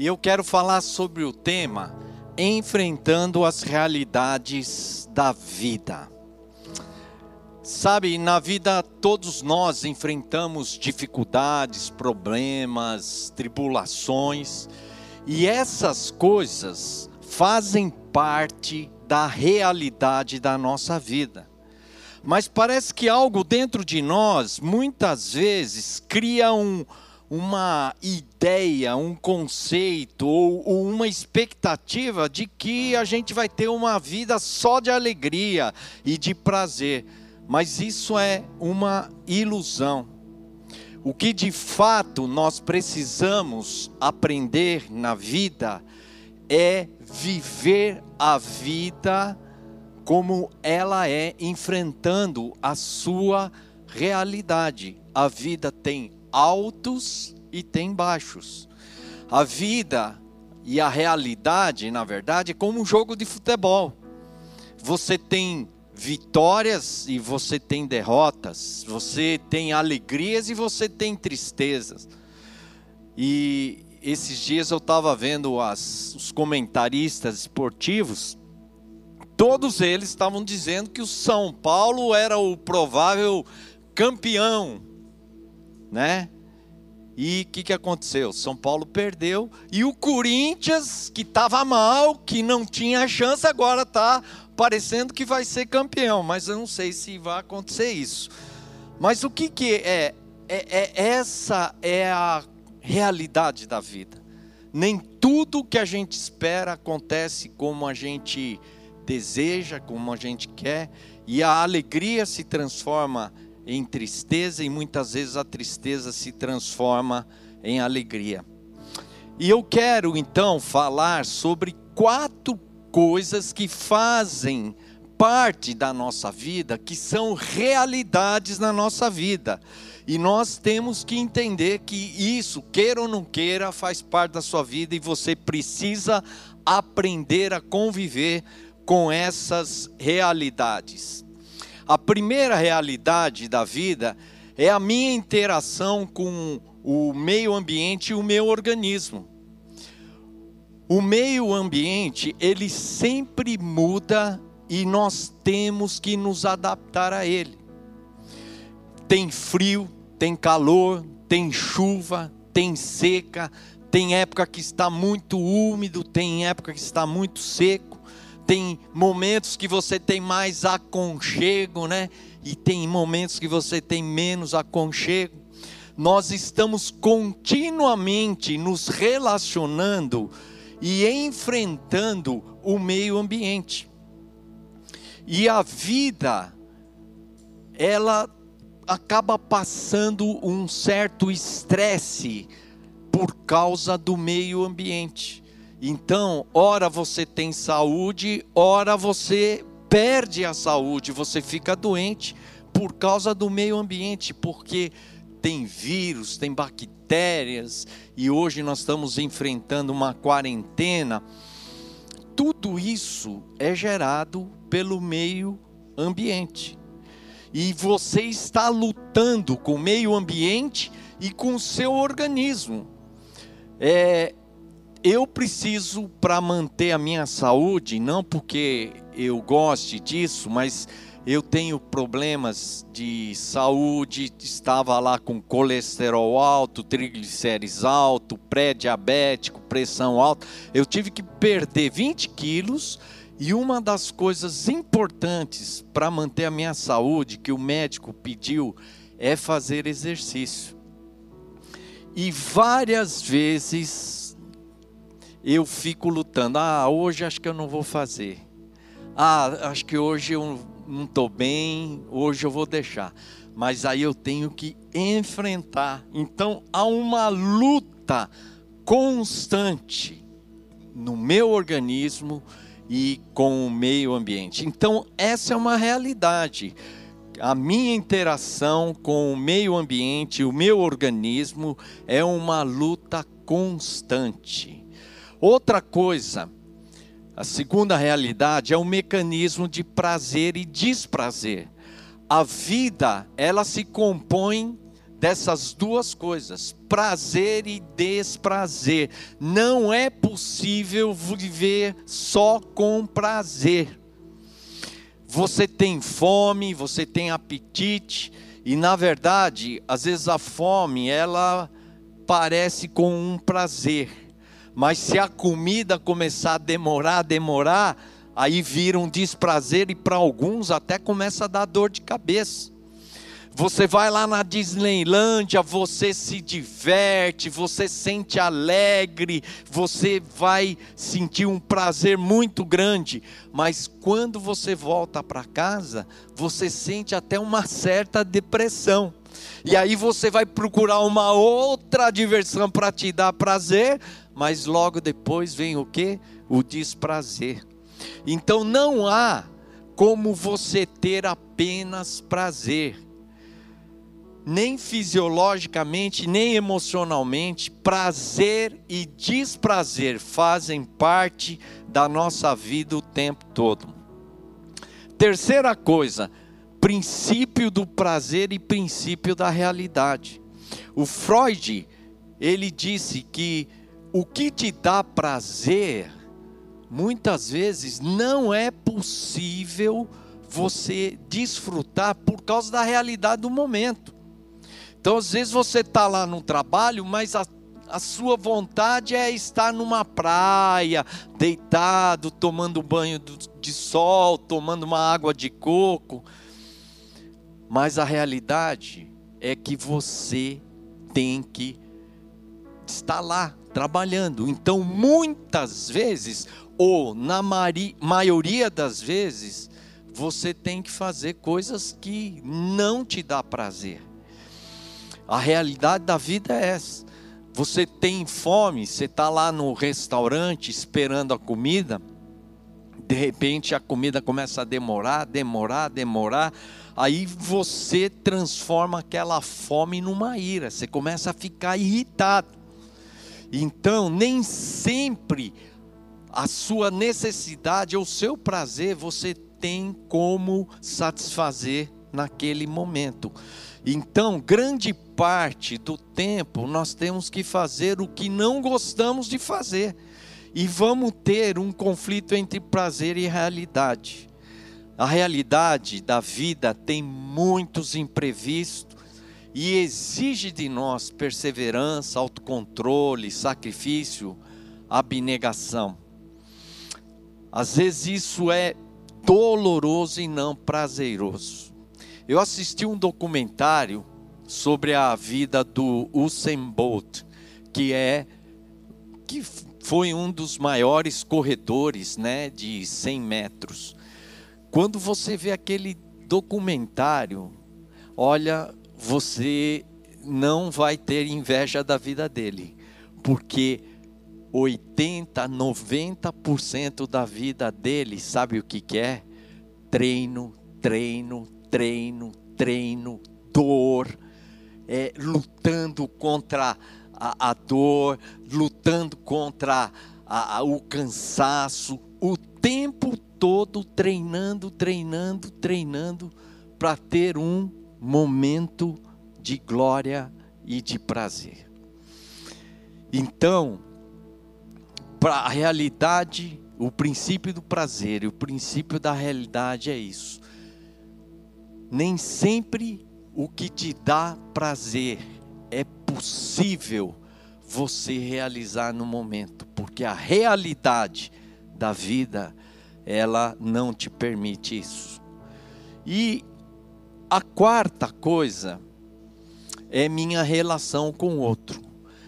E eu quero falar sobre o tema enfrentando as realidades da vida. Sabe, na vida todos nós enfrentamos dificuldades, problemas, tribulações, e essas coisas fazem parte da realidade da nossa vida. Mas parece que algo dentro de nós, muitas vezes, cria um, uma ideia, um conceito ou, ou, uma expectativa de que a gente vai ter uma vida só de alegria e de prazer. Mas isso é uma ilusão. O que de fato nós precisamos aprender na vida é viver a vida como ela é, enfrentando a sua realidade. A vida tem altos e tem baixos. A vida e a realidade, na verdade, é como um jogo de futebol. Você tem vitórias e você tem derrotas, você tem alegrias e você tem tristezas. E esses dias eu estava vendo as, os comentaristas esportivos, todos eles estavam dizendo que o São Paulo era o provável campeão, né? E o que, que aconteceu? São Paulo perdeu e o Corinthians, que estava mal, que não tinha chance, agora está parecendo que vai ser campeão, mas eu não sei se vai acontecer isso. Mas o que, que é? é, é essa é a realidade da vida. Nem tudo que a gente espera acontece como a gente deseja, como a gente quer, e a alegria se transforma em tristeza e muitas vezes a tristeza se transforma em alegria. E eu quero então falar sobre quatro coisas que fazem parte da nossa vida, que são realidades na nossa vida. E nós temos que entender que isso, queira ou não queira, faz parte da sua vida e você precisa aprender a conviver com essas realidades. A primeira realidade da vida é a minha interação com o meio ambiente e o meu organismo. O meio ambiente, ele sempre muda e nós temos que nos adaptar a ele. Tem frio, tem calor, tem chuva, tem seca, tem época que está muito úmido, tem época que está muito seco, tem momentos que você tem mais aconchego, né? E tem momentos que você tem menos aconchego. Nós estamos continuamente nos relacionando e enfrentando o meio ambiente. E a vida, ela acaba passando um certo estresse por causa do meio ambiente. Então, ora você tem saúde, ora você perde a saúde, você fica doente por causa do meio ambiente, porque tem vírus, tem bactérias, e hoje nós estamos enfrentando uma quarentena. Tudo isso é gerado pelo meio ambiente. E você está lutando com o meio ambiente e com o seu organismo. É, eu preciso, para manter a minha saúde, não porque eu goste disso, mas eu tenho problemas de saúde, estava lá com colesterol alto, triglicérides alto, pré-diabético, pressão alta. Eu tive que perder 20 quilos e uma das coisas importantes para manter a minha saúde que o médico pediu é fazer exercício. E várias vezes eu fico lutando. Ah, hoje acho que eu não vou fazer. Ah, acho que hoje eu não estou bem, hoje eu vou deixar. Mas aí eu tenho que enfrentar. Então há uma luta constante no meu organismo e com o meio ambiente. Então essa é uma realidade. A minha interação com o meio ambiente, o meu organismo, é uma luta constante. Outra coisa, a segunda realidade é o mecanismo de prazer e desprazer. A vida, ela se compõe dessas duas coisas, prazer e desprazer. Não é possível viver só com prazer. Você tem fome, você tem apetite, e na verdade, às vezes a fome, ela parece com um prazer. Mas se a comida começar a demorar, demorar, aí vira um desprazer e para alguns até começa a dar dor de cabeça. Você vai lá na Disneylândia, você se diverte, você sente alegre, você vai sentir um prazer muito grande, mas quando você volta para casa, você sente até uma certa depressão. E aí você vai procurar uma outra diversão para te dar prazer, mas logo depois vem o que? O desprazer. Então não há como você ter apenas prazer nem fisiologicamente, nem emocionalmente, prazer e desprazer fazem parte da nossa vida o tempo todo. Terceira coisa, princípio do prazer e princípio da realidade. O Freud, ele disse que o que te dá prazer, muitas vezes não é possível você desfrutar por causa da realidade do momento. Então, às vezes você está lá no trabalho, mas a, a sua vontade é estar numa praia, deitado, tomando banho de sol, tomando uma água de coco. Mas a realidade é que você tem que estar lá trabalhando. Então, muitas vezes, ou na maioria das vezes, você tem que fazer coisas que não te dá prazer. A realidade da vida é essa. Você tem fome, você está lá no restaurante esperando a comida, de repente a comida começa a demorar, demorar, demorar, aí você transforma aquela fome numa ira, você começa a ficar irritado. Então, nem sempre a sua necessidade ou o seu prazer você tem como satisfazer naquele momento. Então, grande parte do tempo nós temos que fazer o que não gostamos de fazer. E vamos ter um conflito entre prazer e realidade. A realidade da vida tem muitos imprevistos e exige de nós perseverança, autocontrole, sacrifício, abnegação. Às vezes isso é doloroso e não prazeroso. Eu assisti um documentário sobre a vida do Usain Bolt, que é que foi um dos maiores corredores, né, de 100 metros. Quando você vê aquele documentário, olha, você não vai ter inveja da vida dele, porque 80, 90% da vida dele, sabe o que, é? Treino, treino, treino, treino, dor, é, lutando contra a, a, dor, lutando contra a, a, o cansaço, o tempo todo treinando, treinando, treinando, para ter um momento de glória e de prazer. Então, para a realidade, o princípio do prazer e o princípio da realidade é isso nem sempre o que te dá prazer é possível você realizar no momento, porque a realidade da vida ela não te permite isso. E a quarta coisa é minha relação com o outro.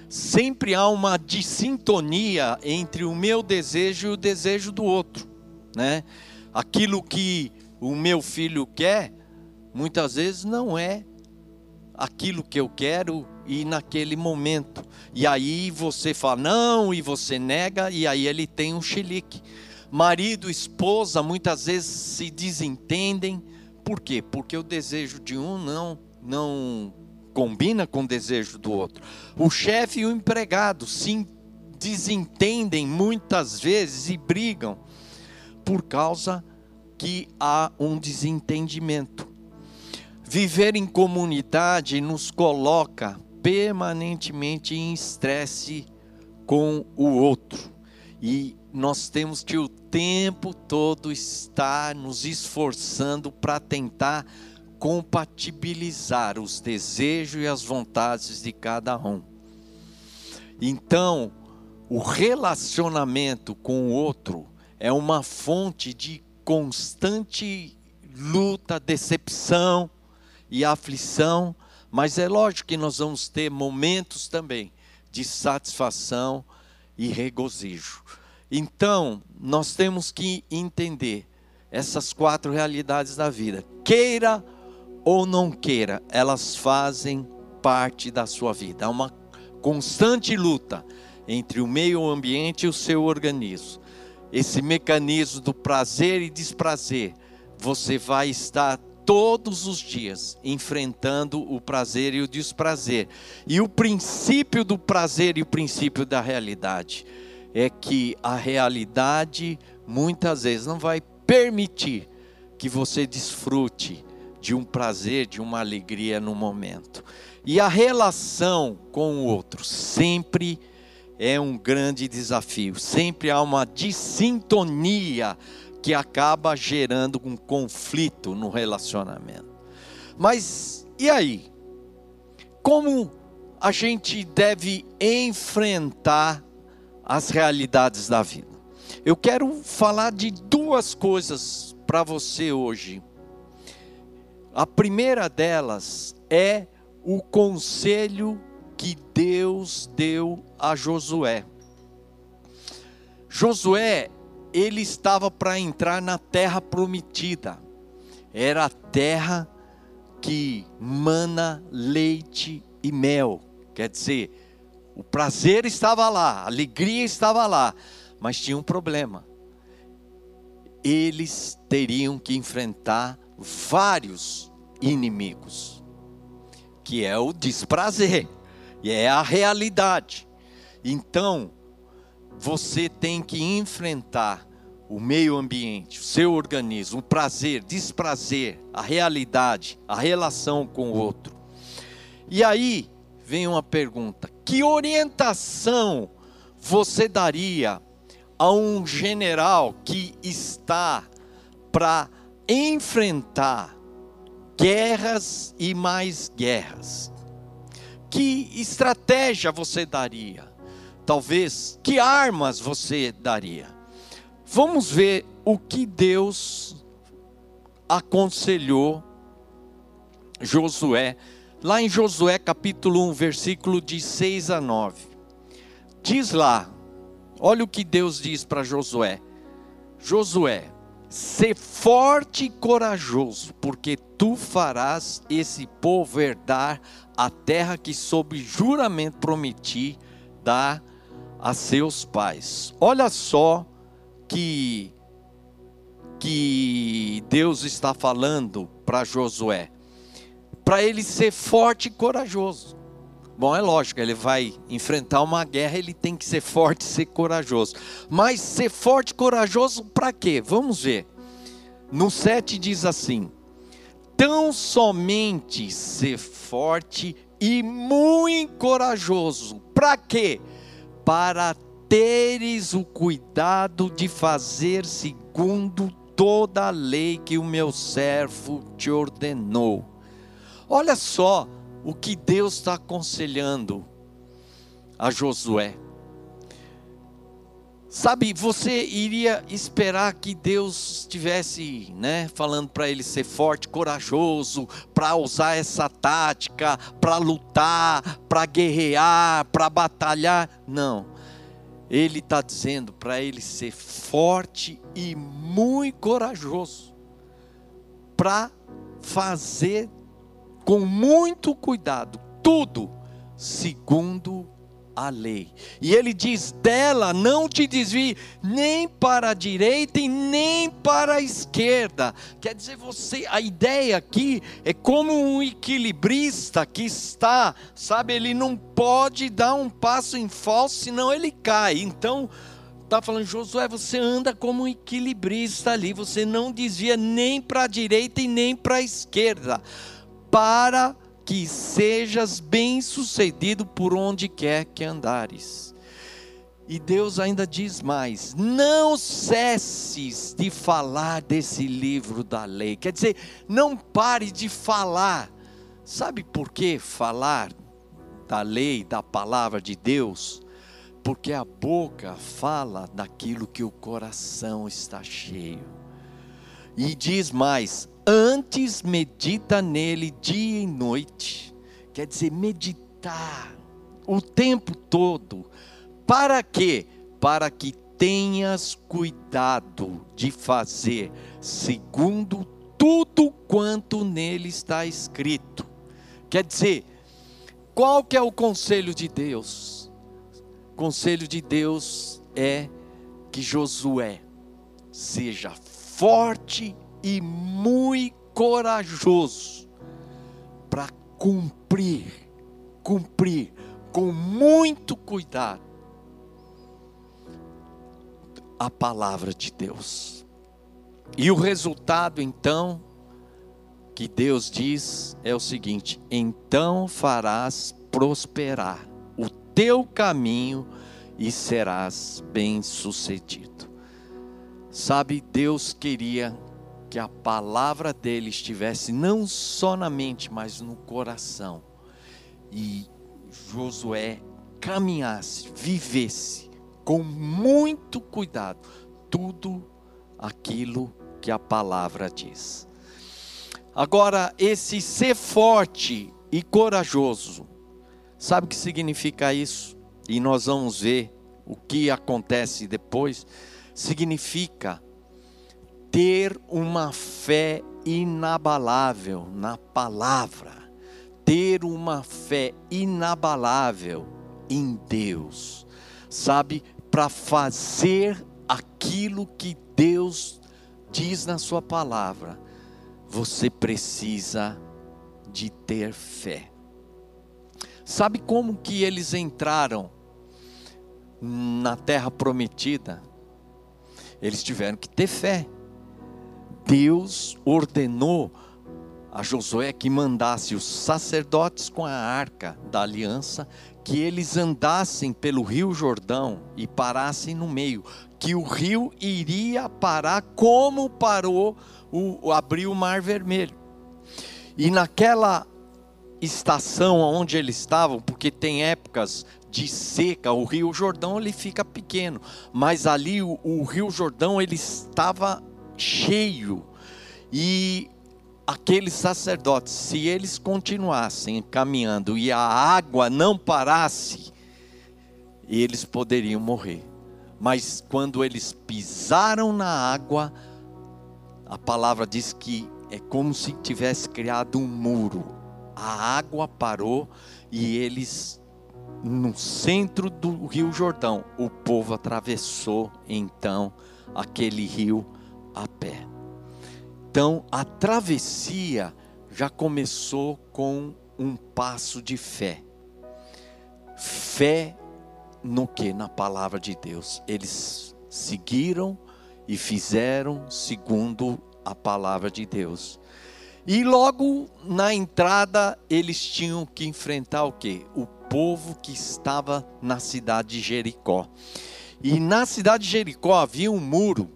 Sempre há uma dissintonia entre o meu desejo e o desejo do outro, né? Aquilo que o meu filho quer, muitas vezes não é aquilo que eu quero e naquele momento. E aí você fala não e você nega e aí ele tem um chilique. Marido, esposa, muitas vezes se desentendem. Por quê? Porque o desejo de um não não combina com o desejo do outro. O chefe e o empregado se desentendem muitas vezes e brigam por causa que há um desentendimento. viver em comunidade nos coloca permanentemente em estresse com o outro. E nós temos que o tempo todo estar nos esforçando para tentar compatibilizar os desejos e as vontades de cada um. Então, o relacionamento com o outro é uma fonte de constante luta, decepção e aflição, mas é lógico que nós vamos ter momentos também de satisfação e regozijo. Então, nós temos que entender essas quatro realidades da vida. Queira ou não queira, elas fazem parte da sua vida. Há uma constante luta entre o meio ambiente e o seu organismo. Esse mecanismo do prazer e desprazer, você vai estar todos os dias enfrentando o prazer e o desprazer. E o princípio do prazer e o princípio da realidade é que a realidade muitas vezes não vai permitir que você desfrute de um prazer, de uma alegria no momento. E a relação com o outro sempre é um grande desafio. Sempre há uma dissintonia que acaba gerando um conflito no relacionamento. Mas e aí? Como a gente deve enfrentar as realidades da vida? Eu quero falar de duas coisas para você hoje a primeira delas é o conselho que Deus deu a Josué. Josué, ele estava para entrar na terra prometida. Era a terra que mana leite e mel. Quer dizer, o prazer estava lá, a alegria estava lá, mas tinha um problema. Eles teriam que enfrentar vários inimigos, que é o desprazer, e é a realidade. Então, você tem que enfrentar o meio ambiente, o seu organismo, o prazer, desprazer, a realidade, a relação com o outro. E aí vem uma pergunta: que orientação você daria a um general que está para enfrentar guerras e mais guerras. Que estratégia você daria? Talvez, que armas você daria? Vamos ver o que Deus aconselhou Josué, lá em Josué capítulo 1, versículo de 6 a 9. Diz lá, olha o que Deus diz para Josué: Josué, Ser forte e corajoso, porque tu farás esse povo herdar a terra que sob juramento prometi dar a seus pais. Olha só que que Deus está falando para Josué, para ele ser forte e corajoso. Bom, é lógico, ele vai enfrentar uma guerra, ele tem que ser forte e ser corajoso. Mas ser forte e corajoso para quê? Vamos ver. No 7 diz assim: Tão somente ser forte e muito corajoso. Para quê? Para teres o cuidado de fazer segundo toda a lei que o meu servo te ordenou. Olha só, o que Deus está aconselhando a Josué. Sabe, você iria esperar que Deus estivesse, né, falando para ele ser forte, corajoso, para usar essa tática, para lutar, para guerrear, para batalhar? Não. Ele está dizendo para ele ser forte e muito corajoso, para fazer com muito cuidado, tudo segundo a lei. E ele diz: dela não te desvie nem para a direita e nem para a esquerda. Quer dizer, você, a ideia aqui é como um equilibrista que está, sabe, ele não pode dar um passo em falso, senão ele cai. Então, está falando, Josué, você anda como um equilibrista ali, você não desvia nem para a direita e nem para a esquerda para que sejas bem-sucedido por onde quer que andares. E Deus ainda diz mais: não cesses de falar desse livro da lei. Quer dizer, não pare de falar. Sabe por que falar da lei, da palavra de Deus? Porque a boca fala daquilo que o coração está cheio. E diz mais: antes medita nele dia e noite. Quer dizer, meditar o tempo todo para quê? Para que tenhas cuidado de fazer segundo tudo quanto nele está escrito. Quer dizer, qual que é o conselho de Deus? O conselho de Deus é que Josué seja forte e muito corajoso para cumprir, cumprir com muito cuidado a palavra de Deus. E o resultado então que Deus diz é o seguinte: então farás prosperar o teu caminho e serás bem-sucedido. Sabe, Deus queria que a palavra dele estivesse não só na mente, mas no coração. E Josué caminhasse, vivesse com muito cuidado tudo aquilo que a palavra diz. Agora, esse ser forte e corajoso, sabe o que significa isso? E nós vamos ver o que acontece depois. Significa ter uma fé inabalável na palavra, ter uma fé inabalável em Deus sabe, para fazer aquilo que Deus diz na Sua palavra, você precisa de ter fé. Sabe como que eles entraram na terra prometida? Eles tiveram que ter fé. Deus ordenou a Josué que mandasse os sacerdotes com a arca da aliança que eles andassem pelo rio Jordão e parassem no meio, que o rio iria parar como parou o, abriu o Mar Vermelho. E naquela estação onde eles estavam, porque tem épocas de seca, o Rio Jordão ele fica pequeno, mas ali o, o Rio Jordão ele estava cheio. E aqueles sacerdotes, se eles continuassem caminhando e a água não parasse, eles poderiam morrer. Mas quando eles pisaram na água, a palavra diz que é como se tivesse criado um muro. A água parou e eles no centro do Rio Jordão, o povo atravessou então aquele rio a pé. Então, a travessia já começou com um passo de fé. Fé no que? Na palavra de Deus. Eles seguiram e fizeram segundo a palavra de Deus. E logo na entrada eles tinham que enfrentar o que? O povo que estava na cidade de Jericó. E na cidade de Jericó havia um muro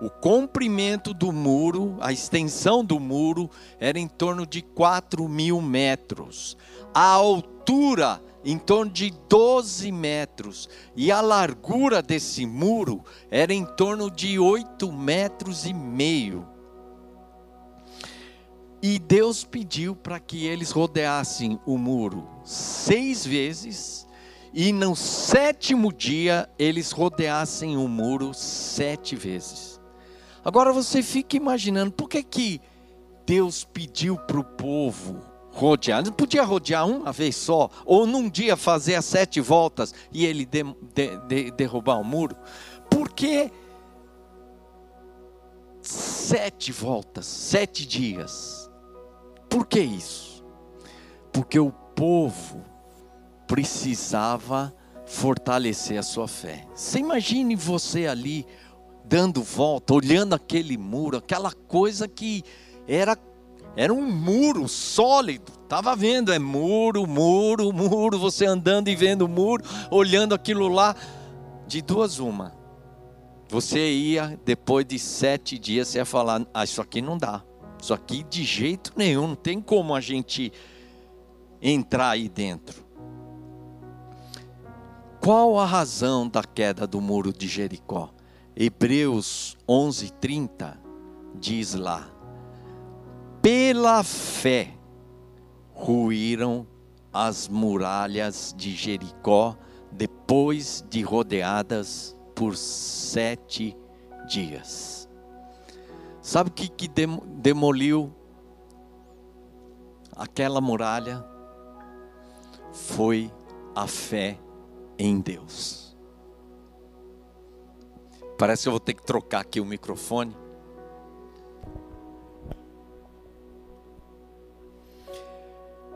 o comprimento do muro, a extensão do muro, era em torno de 4 mil metros. A altura, em torno de 12 metros. E a largura desse muro era em torno de 8 metros e meio. E Deus pediu para que eles rodeassem o muro seis vezes, e no sétimo dia eles rodeassem o muro sete vezes. Agora você fica imaginando, por que, que Deus pediu para o povo rodear? Não podia rodear uma vez só, ou num dia fazer as sete voltas e ele de, de, de, derrubar o muro? Por que sete voltas, sete dias? Por que isso? Porque o povo precisava fortalecer a sua fé. Você imagine você ali dando volta, olhando aquele muro, aquela coisa que era Era um muro sólido. Estava vendo, é muro, muro, muro. Você andando e vendo o muro, olhando aquilo lá. De duas, uma. Você ia, depois de sete dias, você ia falar: Ah, isso aqui não dá. Isso aqui de jeito nenhum. Não tem como a gente entrar aí dentro. Qual a razão da queda do muro de Jericó? Hebreus 11:30 diz lá: Pela fé ruíram as muralhas de Jericó depois de rodeadas por sete dias. Sabe o que, que demoliu aquela muralha? Foi a fé em Deus. Parece que eu vou ter que trocar aqui o microfone.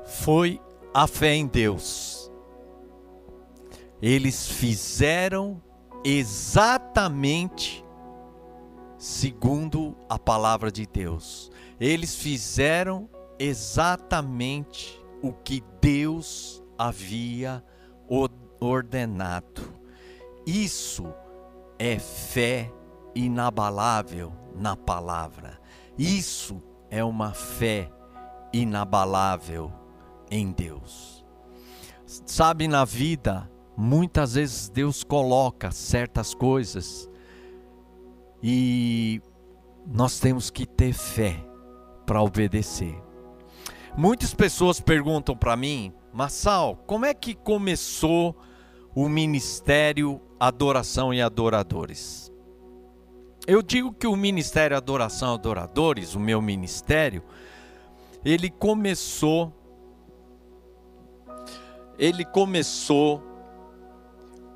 Foi a fé em Deus. Eles fizeram exatamente segundo a palavra de Deus. Eles fizeram exatamente o que Deus havia ordenado. Isso é fé inabalável na palavra. Isso é uma fé inabalável em Deus. Sabe, na vida, muitas vezes Deus coloca certas coisas e nós temos que ter fé para obedecer. Muitas pessoas perguntam para mim, Massal, como é que começou o ministério Adoração e Adoradores? Eu digo que o ministério Adoração e Adoradores, o meu ministério, ele começou ele começou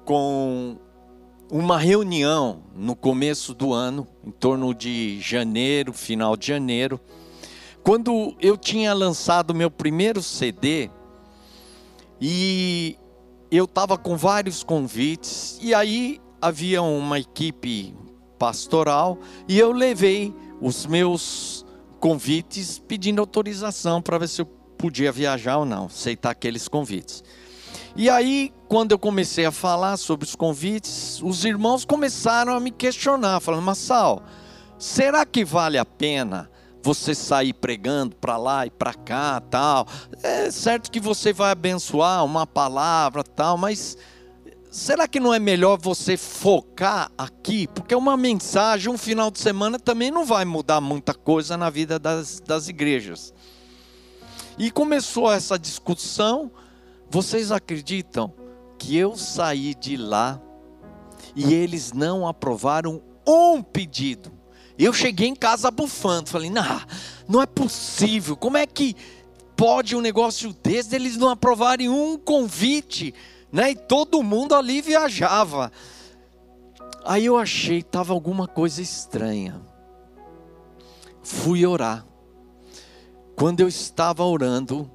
com uma reunião no começo do ano, em torno de janeiro, final de janeiro, quando eu tinha lançado meu primeiro CD e eu estava com vários convites e aí havia uma equipe pastoral e eu levei os meus convites pedindo autorização para ver se eu podia viajar ou não, aceitar aqueles convites. E aí, quando eu comecei a falar sobre os convites, os irmãos começaram a me questionar, falando: Massal, será que vale a pena você sair pregando para lá e para cá, tal. É certo que você vai abençoar uma palavra, tal, mas será que não é melhor você focar aqui? Porque uma mensagem, um final de semana também não vai mudar muita coisa na vida das, das igrejas. E começou essa discussão. Vocês acreditam que eu saí de lá e eles não aprovaram um pedido? Eu cheguei em casa bufando, falei, não, não é possível, como é que pode um negócio desse, eles não aprovarem um convite, né? E todo mundo ali viajava. Aí eu achei, estava alguma coisa estranha. Fui orar. Quando eu estava orando,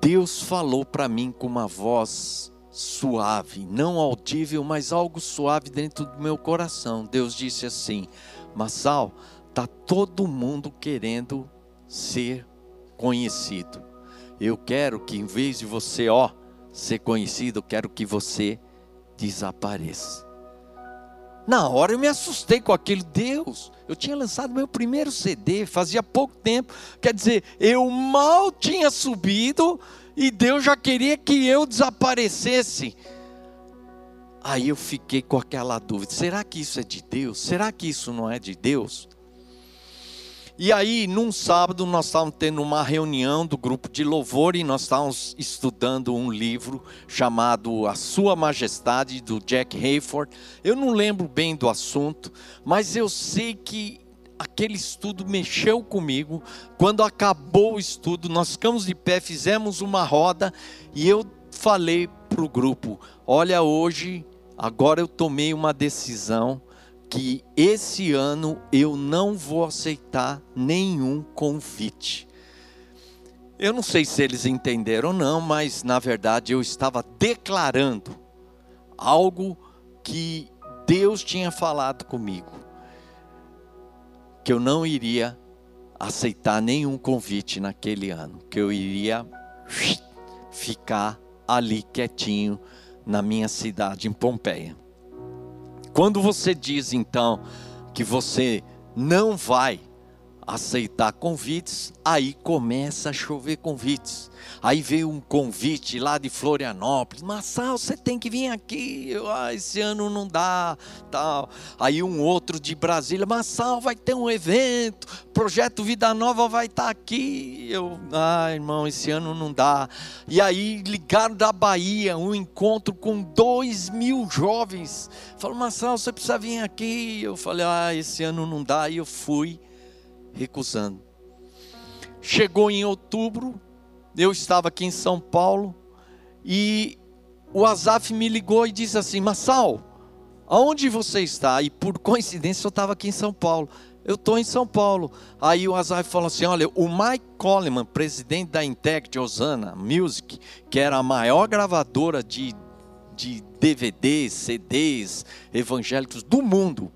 Deus falou para mim com uma voz suave, não audível, mas algo suave dentro do meu coração. Deus disse assim: Massal, tá todo mundo querendo ser conhecido. Eu quero que em vez de você, ó, ser conhecido, eu quero que você desapareça. Na hora eu me assustei com aquilo. Deus, eu tinha lançado meu primeiro CD, fazia pouco tempo. Quer dizer, eu mal tinha subido e Deus já queria que eu desaparecesse. Aí eu fiquei com aquela dúvida: será que isso é de Deus? Será que isso não é de Deus? E aí, num sábado, nós estávamos tendo uma reunião do grupo de louvor e nós estávamos estudando um livro chamado A Sua Majestade, do Jack Hayford. Eu não lembro bem do assunto, mas eu sei que aquele estudo mexeu comigo. Quando acabou o estudo, nós ficamos de pé, fizemos uma roda e eu falei para o grupo: Olha, hoje, agora eu tomei uma decisão que esse ano eu não vou aceitar nenhum convite. Eu não sei se eles entenderam ou não, mas na verdade eu estava declarando algo que Deus tinha falado comigo que eu não iria aceitar nenhum convite naquele ano, que eu iria ficar ali quietinho na minha cidade, em Pompeia. Quando você diz então que você não vai aceitar convites, aí começa a chover convites. Aí veio um convite lá de Florianópolis, Massal, você tem que vir aqui, ah, esse ano não dá, tal. Aí um outro de Brasília, Massal, vai ter um evento, Projeto Vida Nova vai estar tá aqui. Eu, ah, irmão, esse ano não dá. E aí ligaram da Bahia, um encontro com dois mil jovens. Falou, Massal, você precisa vir aqui. Eu falei, ah, esse ano não dá. E eu fui recusando. Chegou em outubro, eu estava aqui em São Paulo e o Azaf me ligou e disse assim: Massal, aonde você está? E por coincidência eu estava aqui em São Paulo. Eu estou em São Paulo. Aí o Azaf falou assim: Olha, o Mike Coleman, presidente da Intec Osana Music, que era a maior gravadora de, de DVDs, CDs evangélicos do mundo,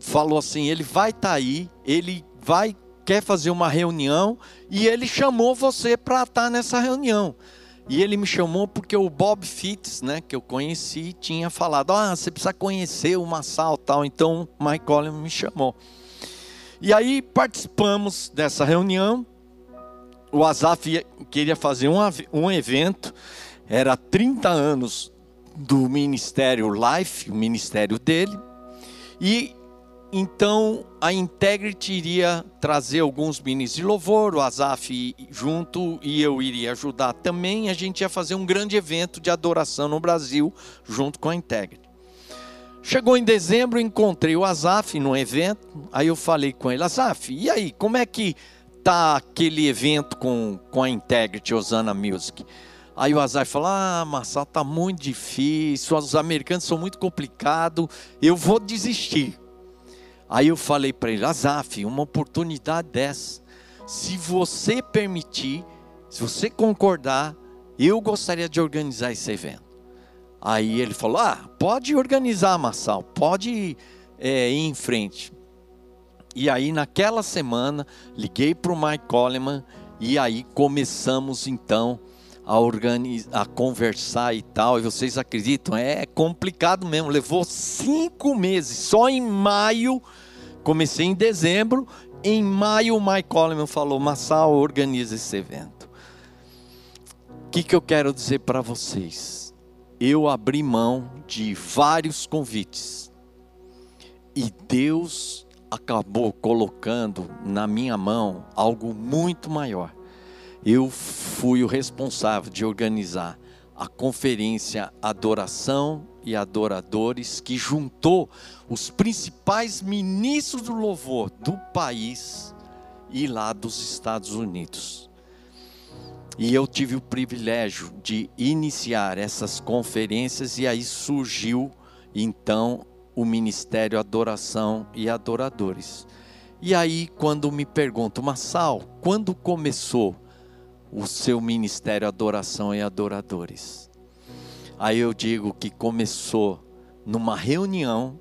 falou assim: ele vai estar tá aí, ele vai quer fazer uma reunião e ele chamou você para estar tá nessa reunião. E ele me chamou porque o Bob Fitts, né, que eu conheci, tinha falado: "Ah, você precisa conhecer o Massal tal". Então, Mike Collins me chamou. E aí participamos dessa reunião. O Azaf queria fazer um, um evento, era 30 anos do ministério Life, o ministério dele. E então a Integrity iria trazer alguns minis de louvor, o Azaf junto e eu iria ajudar também. A gente ia fazer um grande evento de adoração no Brasil junto com a Integrity. Chegou em dezembro, encontrei o Azaf no evento. Aí eu falei com ele: Azaf, e aí, como é que tá aquele evento com, com a Integrity Osana Music? Aí o Azaf falou: Ah, Marçal, tá muito difícil, os americanos são muito complicados, eu vou desistir. Aí eu falei para ele, Azaf, uma oportunidade dessa, se você permitir, se você concordar, eu gostaria de organizar esse evento. Aí ele falou, ah, pode organizar, Massal, pode é, ir em frente. E aí naquela semana, liguei para o Mike Coleman e aí começamos então a, a conversar e tal. E vocês acreditam? É complicado mesmo. Levou cinco meses. Só em maio, comecei em dezembro. Em maio, o Mike Coleman falou: Massal, organiza esse evento. O que, que eu quero dizer para vocês? Eu abri mão de vários convites. E Deus acabou colocando na minha mão algo muito maior eu fui o responsável de organizar a conferência Adoração e Adoradores, que juntou os principais ministros do louvor do país e lá dos Estados Unidos. E eu tive o privilégio de iniciar essas conferências, e aí surgiu então o Ministério Adoração e Adoradores. E aí, quando me perguntam, Massal, quando começou? o seu ministério adoração e adoradores. Aí eu digo que começou numa reunião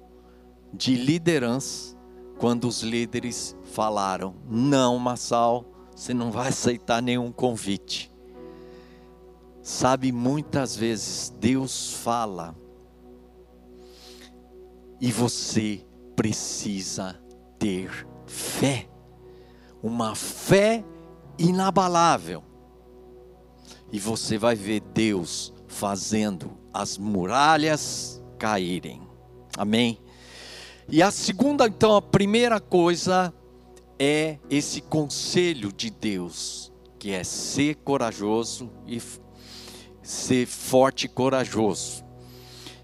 de liderança, quando os líderes falaram: Não, Massal, você não vai aceitar nenhum convite. Sabe, muitas vezes Deus fala e você precisa ter fé, uma fé inabalável e você vai ver Deus fazendo as muralhas caírem. Amém? E a segunda, então, a primeira coisa é esse conselho de Deus, que é ser corajoso e ser forte e corajoso.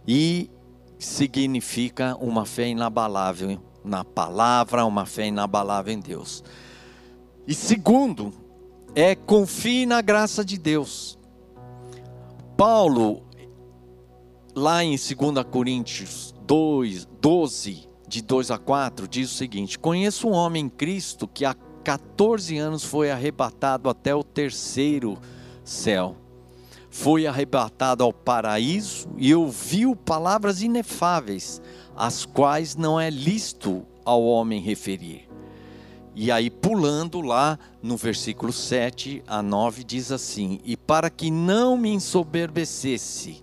E significa uma fé inabalável na palavra, uma fé inabalável em Deus. E segundo, é confie na graça de Deus. Paulo, lá em 2 Coríntios 2, 12, de 2 a 4, diz o seguinte: Conheço um homem em Cristo que há 14 anos foi arrebatado até o terceiro céu. Foi arrebatado ao paraíso e ouviu palavras inefáveis, as quais não é lícito ao homem referir. E aí, pulando lá no versículo 7 a 9, diz assim: E para que não me ensoberbecesse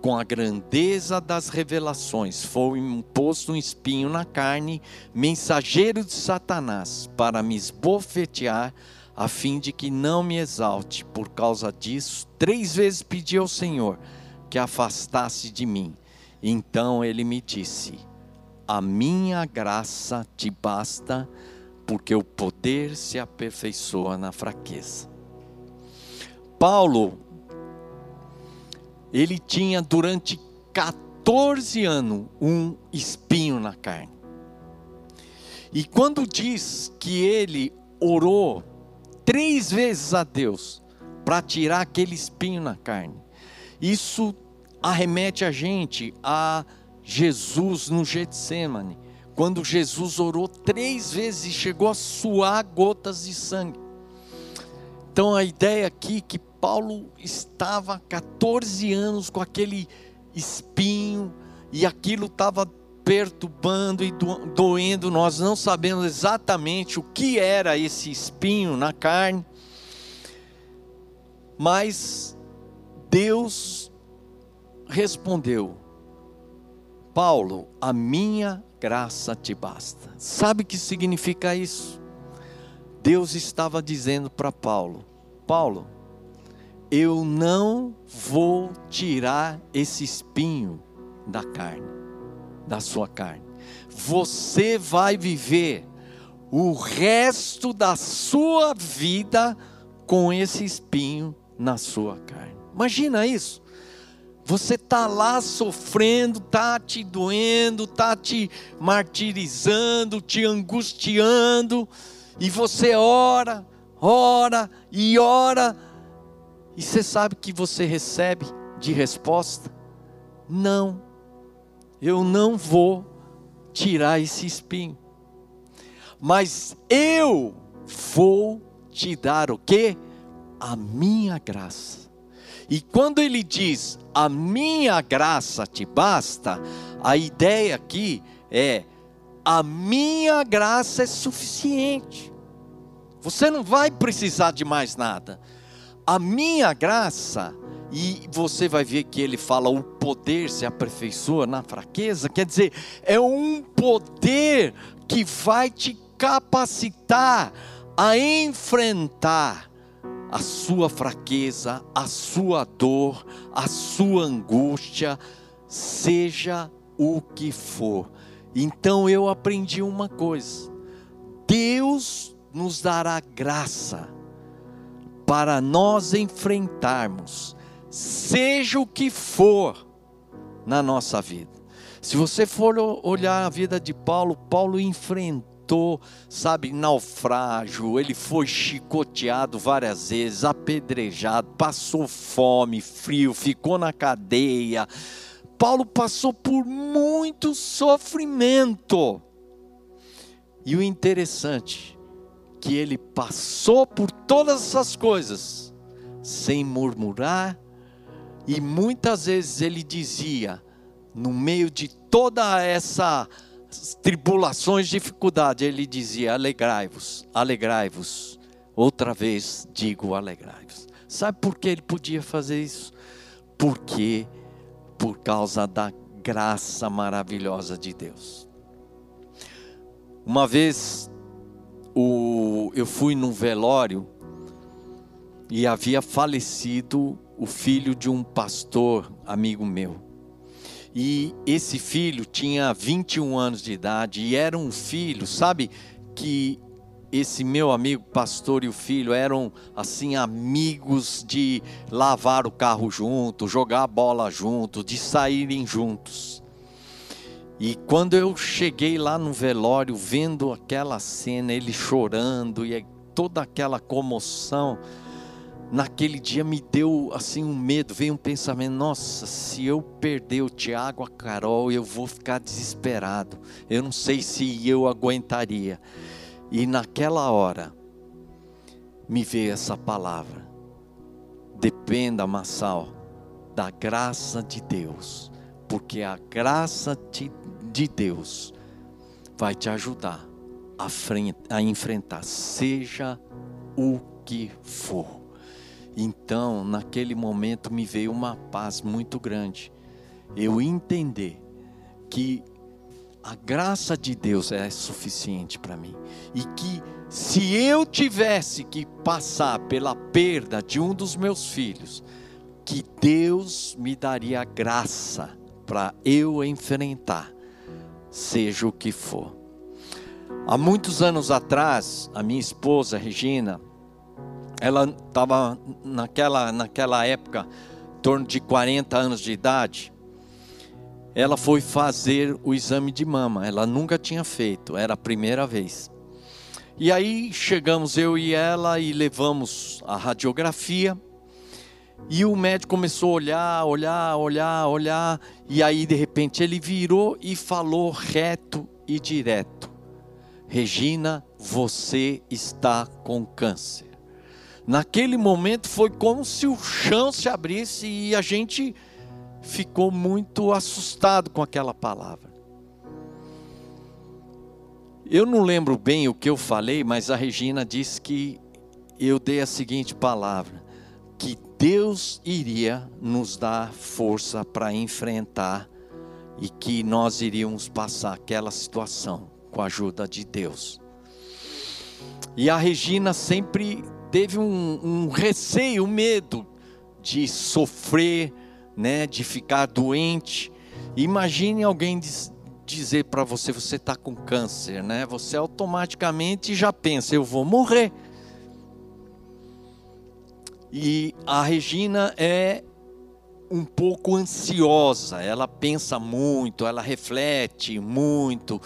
com a grandeza das revelações, foi imposto um espinho na carne, mensageiro de Satanás, para me esbofetear, a fim de que não me exalte. Por causa disso, três vezes pedi ao Senhor que afastasse de mim. Então ele me disse: A minha graça te basta porque o poder se aperfeiçoa na fraqueza. Paulo, ele tinha durante 14 anos um espinho na carne. E quando diz que ele orou três vezes a Deus para tirar aquele espinho na carne, isso arremete a gente a Jesus no Getsemane quando Jesus orou três vezes e chegou a suar gotas de sangue. Então a ideia aqui é que Paulo estava há 14 anos com aquele espinho e aquilo estava perturbando e doendo, nós não sabemos exatamente o que era esse espinho na carne, mas Deus respondeu: Paulo, a minha graça te basta. Sabe o que significa isso? Deus estava dizendo para Paulo: Paulo, eu não vou tirar esse espinho da carne, da sua carne. Você vai viver o resto da sua vida com esse espinho na sua carne. Imagina isso. Você está lá sofrendo, está te doendo, está te martirizando, te angustiando, e você ora, ora e ora, e você sabe que você recebe de resposta? Não, eu não vou tirar esse espinho, mas eu vou te dar o que? A minha graça. E quando ele diz, a minha graça te basta, a ideia aqui é, a minha graça é suficiente. Você não vai precisar de mais nada. A minha graça, e você vai ver que ele fala o poder se aperfeiçoa na fraqueza, quer dizer, é um poder que vai te capacitar a enfrentar a sua fraqueza, a sua dor, a sua angústia, seja o que for. Então eu aprendi uma coisa: Deus nos dará graça para nós enfrentarmos, seja o que for na nossa vida. Se você for olhar a vida de Paulo, Paulo enfrentou enfrentou, sabe, naufrágio, ele foi chicoteado várias vezes, apedrejado, passou fome, frio, ficou na cadeia. Paulo passou por muito sofrimento. E o interessante, que ele passou por todas essas coisas sem murmurar, e muitas vezes ele dizia, no meio de toda essa tribulações, dificuldade, ele dizia: alegrai-vos, alegrai-vos. Outra vez digo: alegrai-vos. Sabe por que ele podia fazer isso? Porque por causa da graça maravilhosa de Deus. Uma vez o, eu fui num velório e havia falecido o filho de um pastor amigo meu. E esse filho tinha 21 anos de idade e era um filho, sabe, que esse meu amigo pastor e o filho eram assim amigos de lavar o carro junto, jogar bola junto, de saírem juntos. E quando eu cheguei lá no velório, vendo aquela cena, ele chorando e toda aquela comoção, naquele dia me deu assim um medo, veio um pensamento: nossa, se eu perder o Tiago, a Carol, eu vou ficar desesperado. Eu não sei se eu aguentaria. E naquela hora me veio essa palavra: dependa, Massal, da graça de Deus, porque a graça de, de Deus vai te ajudar a enfrentar, seja o que for. Então, naquele momento me veio uma paz muito grande. Eu entender que a graça de Deus é suficiente para mim e que se eu tivesse que passar pela perda de um dos meus filhos, que Deus me daria graça para eu enfrentar, seja o que for. Há muitos anos atrás, a minha esposa Regina, ela estava naquela, naquela época, em torno de 40 anos de idade, ela foi fazer o exame de mama. Ela nunca tinha feito, era a primeira vez. E aí chegamos eu e ela e levamos a radiografia. E o médico começou a olhar, olhar, olhar, olhar. E aí de repente ele virou e falou reto e direto: Regina, você está com câncer. Naquele momento foi como se o chão se abrisse e a gente ficou muito assustado com aquela palavra. Eu não lembro bem o que eu falei, mas a Regina disse que eu dei a seguinte palavra: que Deus iria nos dar força para enfrentar e que nós iríamos passar aquela situação com a ajuda de Deus. E a Regina sempre teve um, um receio, um medo de sofrer, né, de ficar doente. Imagine alguém diz, dizer para você, você está com câncer, né? Você automaticamente já pensa, eu vou morrer. E a Regina é um pouco ansiosa, ela pensa muito, ela reflete muito.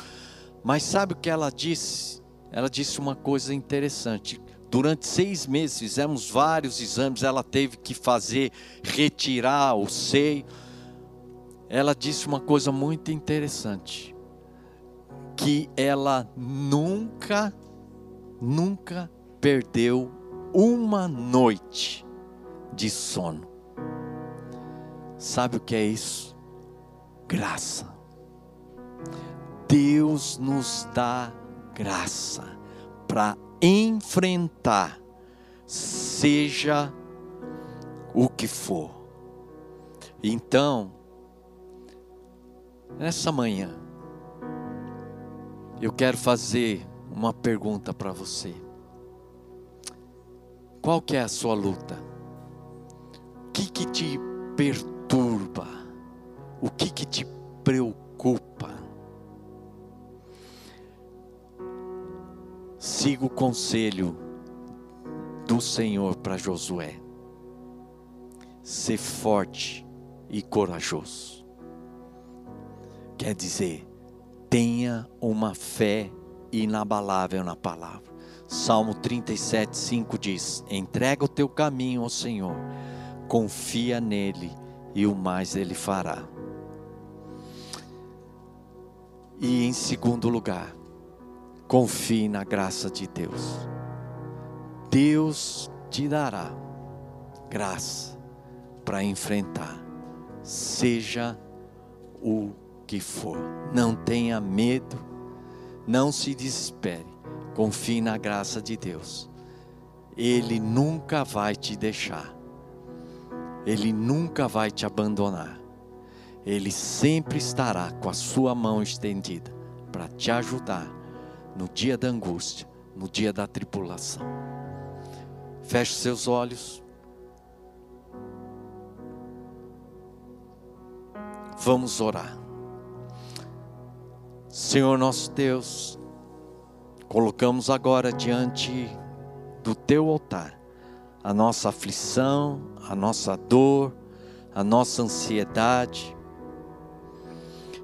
Mas sabe o que ela disse? Ela disse uma coisa interessante. Durante seis meses fizemos vários exames, ela teve que fazer, retirar o seio. Ela disse uma coisa muito interessante: que ela nunca, nunca perdeu uma noite de sono. Sabe o que é isso? Graça. Deus nos dá graça para enfrentar, seja o que for. Então, nessa manhã, eu quero fazer uma pergunta para você. Qual que é a sua luta? O que que te perturba? O que que te preocupa? Siga o conselho do Senhor para Josué. Ser forte e corajoso. Quer dizer, tenha uma fé inabalável na palavra. Salmo 37, 5 diz: Entrega o teu caminho ao Senhor, confia nele e o mais ele fará. E em segundo lugar, Confie na graça de Deus. Deus te dará graça para enfrentar, seja o que for. Não tenha medo, não se desespere. Confie na graça de Deus. Ele nunca vai te deixar. Ele nunca vai te abandonar. Ele sempre estará com a sua mão estendida para te ajudar no dia da angústia, no dia da tribulação. Feche seus olhos. Vamos orar. Senhor nosso Deus, colocamos agora diante do teu altar a nossa aflição, a nossa dor, a nossa ansiedade.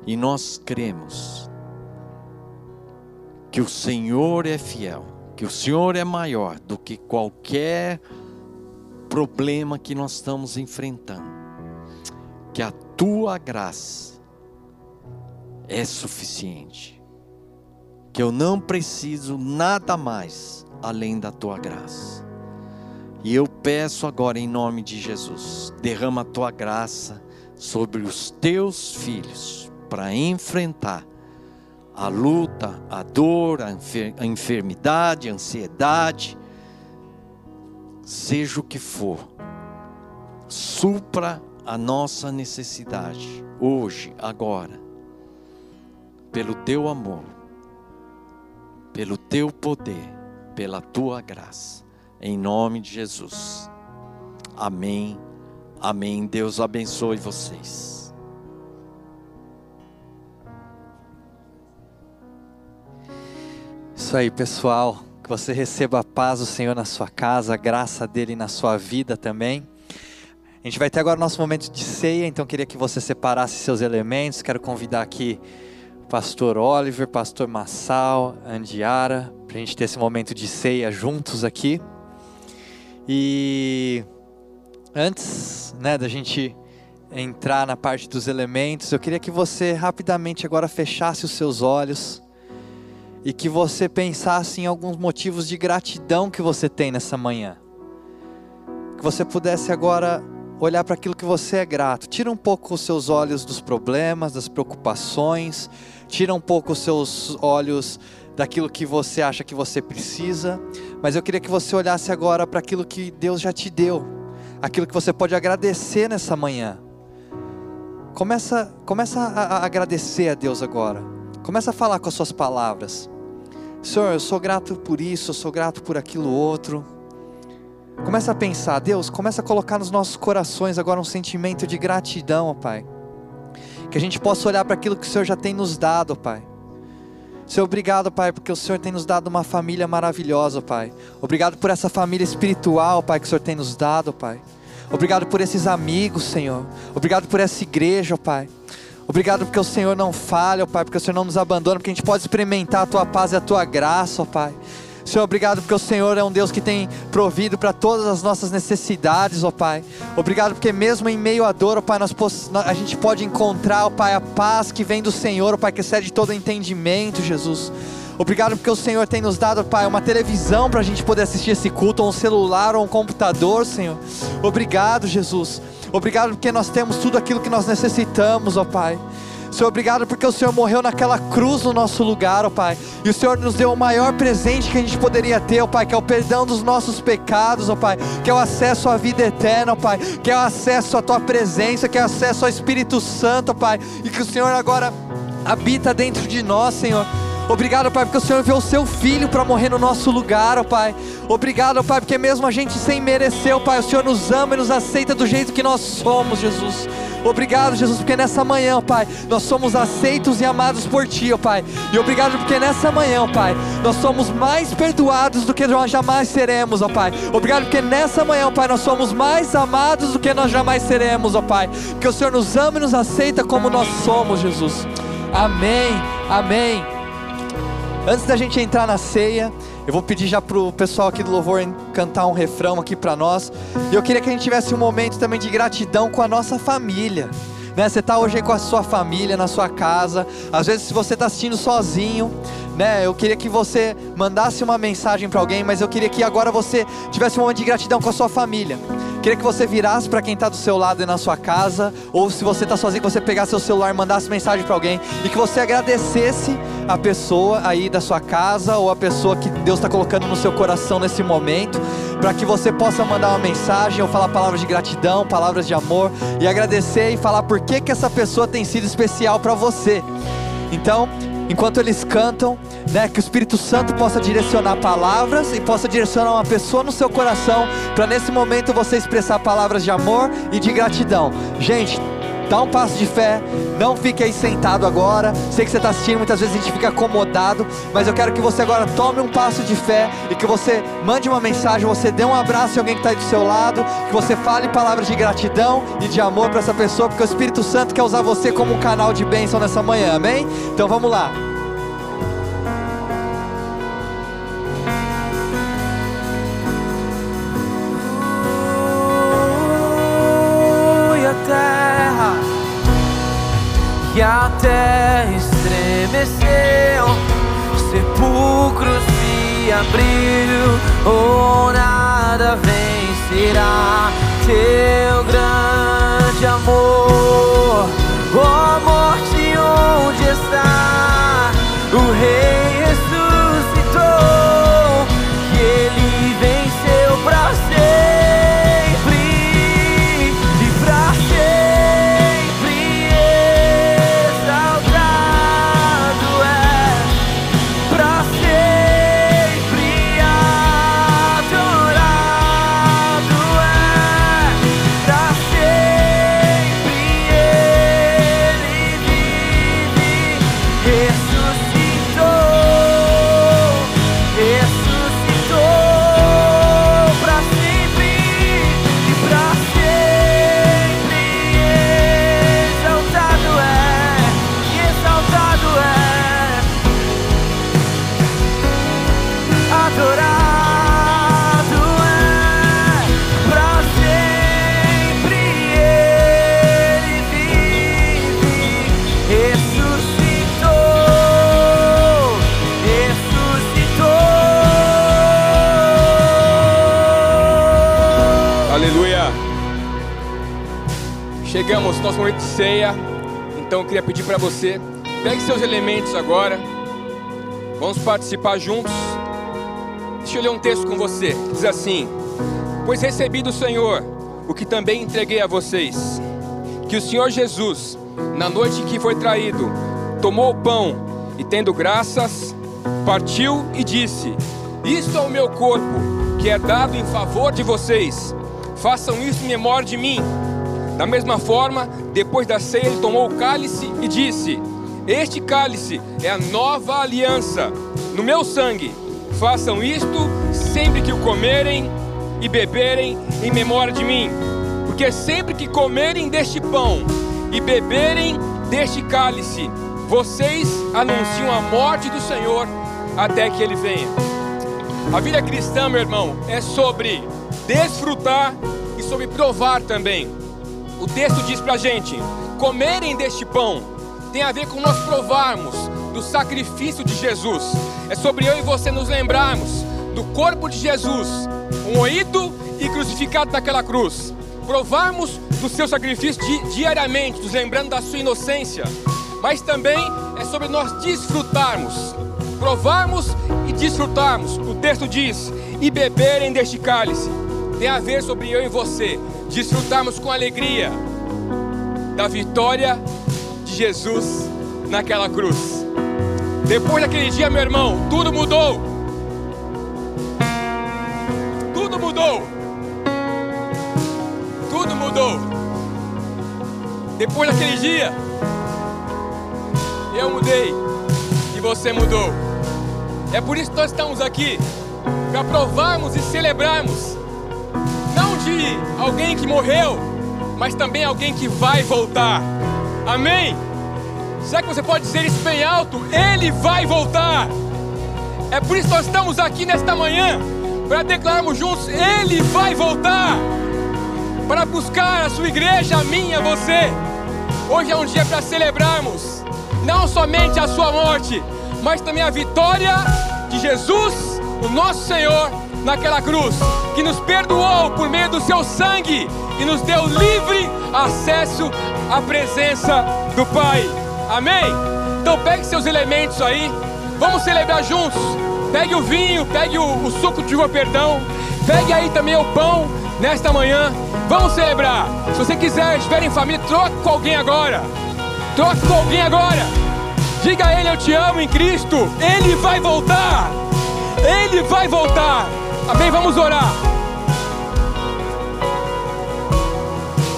E nós cremos que o Senhor é fiel, que o Senhor é maior do que qualquer problema que nós estamos enfrentando, que a tua graça é suficiente, que eu não preciso nada mais além da tua graça. E eu peço agora em nome de Jesus, derrama a tua graça sobre os teus filhos para enfrentar a luta, a dor, a, enfer a enfermidade, a ansiedade, seja o que for, supra a nossa necessidade, hoje, agora, pelo teu amor, pelo teu poder, pela tua graça, em nome de Jesus. Amém, amém. Deus abençoe vocês. Isso aí, pessoal. Que você receba a paz do Senhor na sua casa, a graça dele na sua vida também. A gente vai ter agora o nosso momento de ceia, então queria que você separasse seus elementos. Quero convidar aqui o pastor Oliver, pastor Massal, Andiara, para a gente ter esse momento de ceia juntos aqui. E antes né, da gente entrar na parte dos elementos, eu queria que você rapidamente agora fechasse os seus olhos e que você pensasse em alguns motivos de gratidão que você tem nessa manhã. Que você pudesse agora olhar para aquilo que você é grato. Tira um pouco os seus olhos dos problemas, das preocupações, tira um pouco os seus olhos daquilo que você acha que você precisa, mas eu queria que você olhasse agora para aquilo que Deus já te deu, aquilo que você pode agradecer nessa manhã. Começa, começa a, a agradecer a Deus agora. Começa a falar com as suas palavras. Senhor, eu sou grato por isso, eu sou grato por aquilo outro. Começa a pensar, Deus, começa a colocar nos nossos corações agora um sentimento de gratidão, ó Pai. Que a gente possa olhar para aquilo que o Senhor já tem nos dado, ó Pai. Senhor, obrigado, Pai, porque o Senhor tem nos dado uma família maravilhosa, Pai. Obrigado por essa família espiritual, Pai, que o Senhor tem nos dado, Pai. Obrigado por esses amigos, Senhor. Obrigado por essa igreja, Pai. Obrigado porque o Senhor não falha, ó Pai, porque o Senhor não nos abandona, porque a gente pode experimentar a Tua paz e a Tua graça, ó Pai. Senhor, obrigado porque o Senhor é um Deus que tem provido para todas as nossas necessidades, ó Pai. Obrigado porque mesmo em meio à dor, ó Pai, nós, a gente pode encontrar, ó Pai, a paz que vem do Senhor, ó Pai, que excede todo entendimento, Jesus. Obrigado porque o Senhor tem nos dado, Pai, uma televisão para a gente poder assistir esse culto, ou um celular, ou um computador, Senhor. Obrigado, Jesus. Obrigado porque nós temos tudo aquilo que nós necessitamos, ó Pai. Senhor, obrigado porque o Senhor morreu naquela cruz no nosso lugar, ó Pai. E o Senhor nos deu o maior presente que a gente poderia ter, ó Pai, que é o perdão dos nossos pecados, ó Pai, que é o acesso à vida eterna, ó Pai, que é o acesso à tua presença, que é o acesso ao Espírito Santo, ó Pai, e que o Senhor agora habita dentro de nós, Senhor. Obrigado, Pai, porque o Senhor enviou o seu filho para morrer no nosso lugar, ó Pai. Obrigado, Pai, porque mesmo a gente sem merecer, ó Pai, o Senhor nos ama e nos aceita do jeito que nós somos, Jesus. Obrigado, Jesus, porque nessa manhã, Pai, nós somos aceitos e amados por Ti, ó Pai. E obrigado porque nessa manhã, Pai, nós somos mais perdoados do que nós jamais seremos, ó Pai. Obrigado porque nessa manhã, Pai, nós somos mais amados do que nós jamais seremos, ó Pai. Que o Senhor nos ama e nos aceita como nós somos, Jesus. Amém, amém. Antes da gente entrar na ceia, eu vou pedir já pro pessoal aqui do louvor cantar um refrão aqui para nós. E eu queria que a gente tivesse um momento também de gratidão com a nossa família. Né? Você está hoje aí com a sua família, na sua casa. Às vezes, se você está assistindo sozinho, né? Eu queria que você mandasse uma mensagem para alguém, mas eu queria que agora você tivesse um momento de gratidão com a sua família. Queria que você virasse para quem está do seu lado e na sua casa, ou se você está sozinho, que você pegasse seu celular e mandasse mensagem para alguém e que você agradecesse a pessoa aí da sua casa ou a pessoa que Deus está colocando no seu coração nesse momento, para que você possa mandar uma mensagem ou falar palavras de gratidão, palavras de amor e agradecer e falar por que que essa pessoa tem sido especial para você. Então, enquanto eles cantam, né, que o Espírito Santo possa direcionar palavras e possa direcionar uma pessoa no seu coração, para nesse momento você expressar palavras de amor e de gratidão. Gente, dá um passo de fé, não fique aí sentado agora. Sei que você está assistindo, muitas vezes a gente fica acomodado, mas eu quero que você agora tome um passo de fé e que você mande uma mensagem, você dê um abraço em alguém que está aí do seu lado, que você fale palavras de gratidão e de amor para essa pessoa, porque o Espírito Santo quer usar você como um canal de bênção nessa manhã, amém? Então vamos lá. Que a terra estremeceu, sepulcros se abriu, oh nada vencerá. Teu grande amor, oh morte onde de ceia. Então eu queria pedir para você, pegue seus elementos agora. Vamos participar juntos. Deixa eu ler um texto com você. Diz assim: Pois recebi do Senhor o que também entreguei a vocês. Que o Senhor Jesus, na noite que foi traído, tomou o pão e, tendo graças, partiu e disse: Isto é o meu corpo, que é dado em favor de vocês. Façam isso em memória de mim. Da mesma forma, depois da ceia, ele tomou o cálice e disse: Este cálice é a nova aliança no meu sangue. Façam isto sempre que o comerem e beberem em memória de mim. Porque sempre que comerem deste pão e beberem deste cálice, vocês anunciam a morte do Senhor até que ele venha. A vida cristã, meu irmão, é sobre desfrutar e sobre provar também. O texto diz pra gente: comerem deste pão tem a ver com nós provarmos do sacrifício de Jesus. É sobre eu e você nos lembrarmos do corpo de Jesus, moído e crucificado naquela cruz. Provarmos do seu sacrifício di diariamente, nos lembrando da sua inocência. Mas também é sobre nós desfrutarmos, provarmos e desfrutarmos. O texto diz: e beberem deste cálice. Tem a ver sobre eu e você desfrutarmos com alegria da vitória de Jesus naquela cruz. Depois daquele dia, meu irmão, tudo mudou. Tudo mudou. Tudo mudou. Depois daquele dia, eu mudei e você mudou. É por isso que nós estamos aqui para provarmos e celebrarmos de alguém que morreu, mas também alguém que vai voltar. Amém? Será que você pode dizer isso bem alto? Ele vai voltar. É por isso que nós estamos aqui nesta manhã para declararmos juntos: Ele vai voltar para buscar a sua igreja, a minha, você. Hoje é um dia para celebrarmos não somente a sua morte, mas também a vitória de Jesus, o nosso Senhor, naquela cruz, que nos perdoou por meio do seu sangue e nos deu livre acesso à presença do Pai. Amém? Então pegue seus elementos aí, vamos celebrar juntos. Pegue o vinho, pegue o, o suco de uva, perdão. Pegue aí também o pão nesta manhã. Vamos celebrar. Se você quiser, estiver em família, troque com alguém agora. Troque com alguém agora. Diga a Ele: Eu te amo em Cristo. Ele vai voltar. Ele vai voltar. Amém? Vamos orar.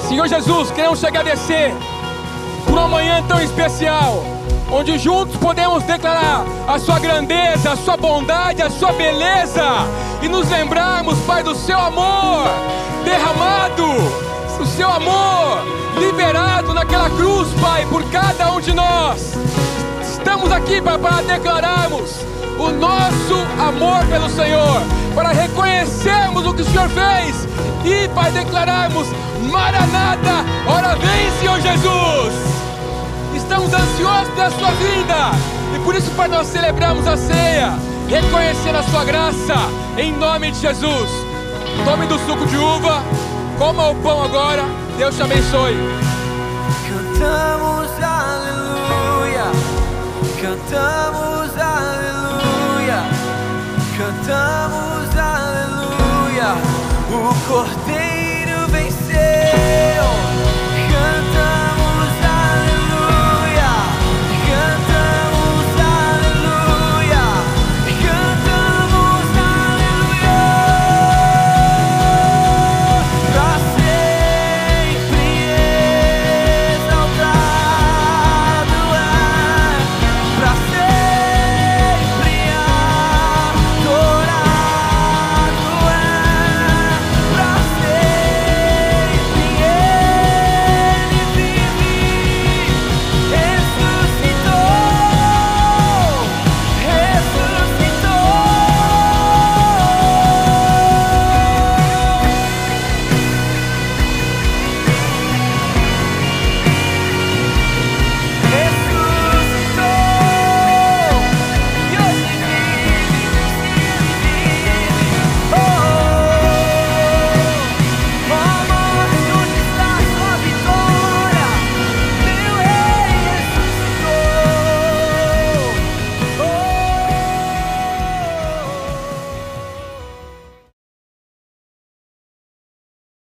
Senhor Jesus, queremos te agradecer por uma manhã tão especial, onde juntos podemos declarar a Sua grandeza, a Sua bondade, a Sua beleza e nos lembrarmos, Pai, do Seu amor derramado, o Seu amor liberado naquela cruz, Pai, por cada um de nós. Estamos aqui, para declararmos o nosso amor pelo Senhor, para reconhecermos o que o Senhor fez e para declararmos: Maranata, ora vem, Senhor Jesus. Estamos ansiosos pela Sua vinda e por isso, Pai, nós celebramos a ceia, reconhecendo a Sua graça, em nome de Jesus. Tome do suco de uva, coma o pão agora, Deus te abençoe. Cantamos aleluia, cantamos aleluia, cantamos aleluia. O cordeiro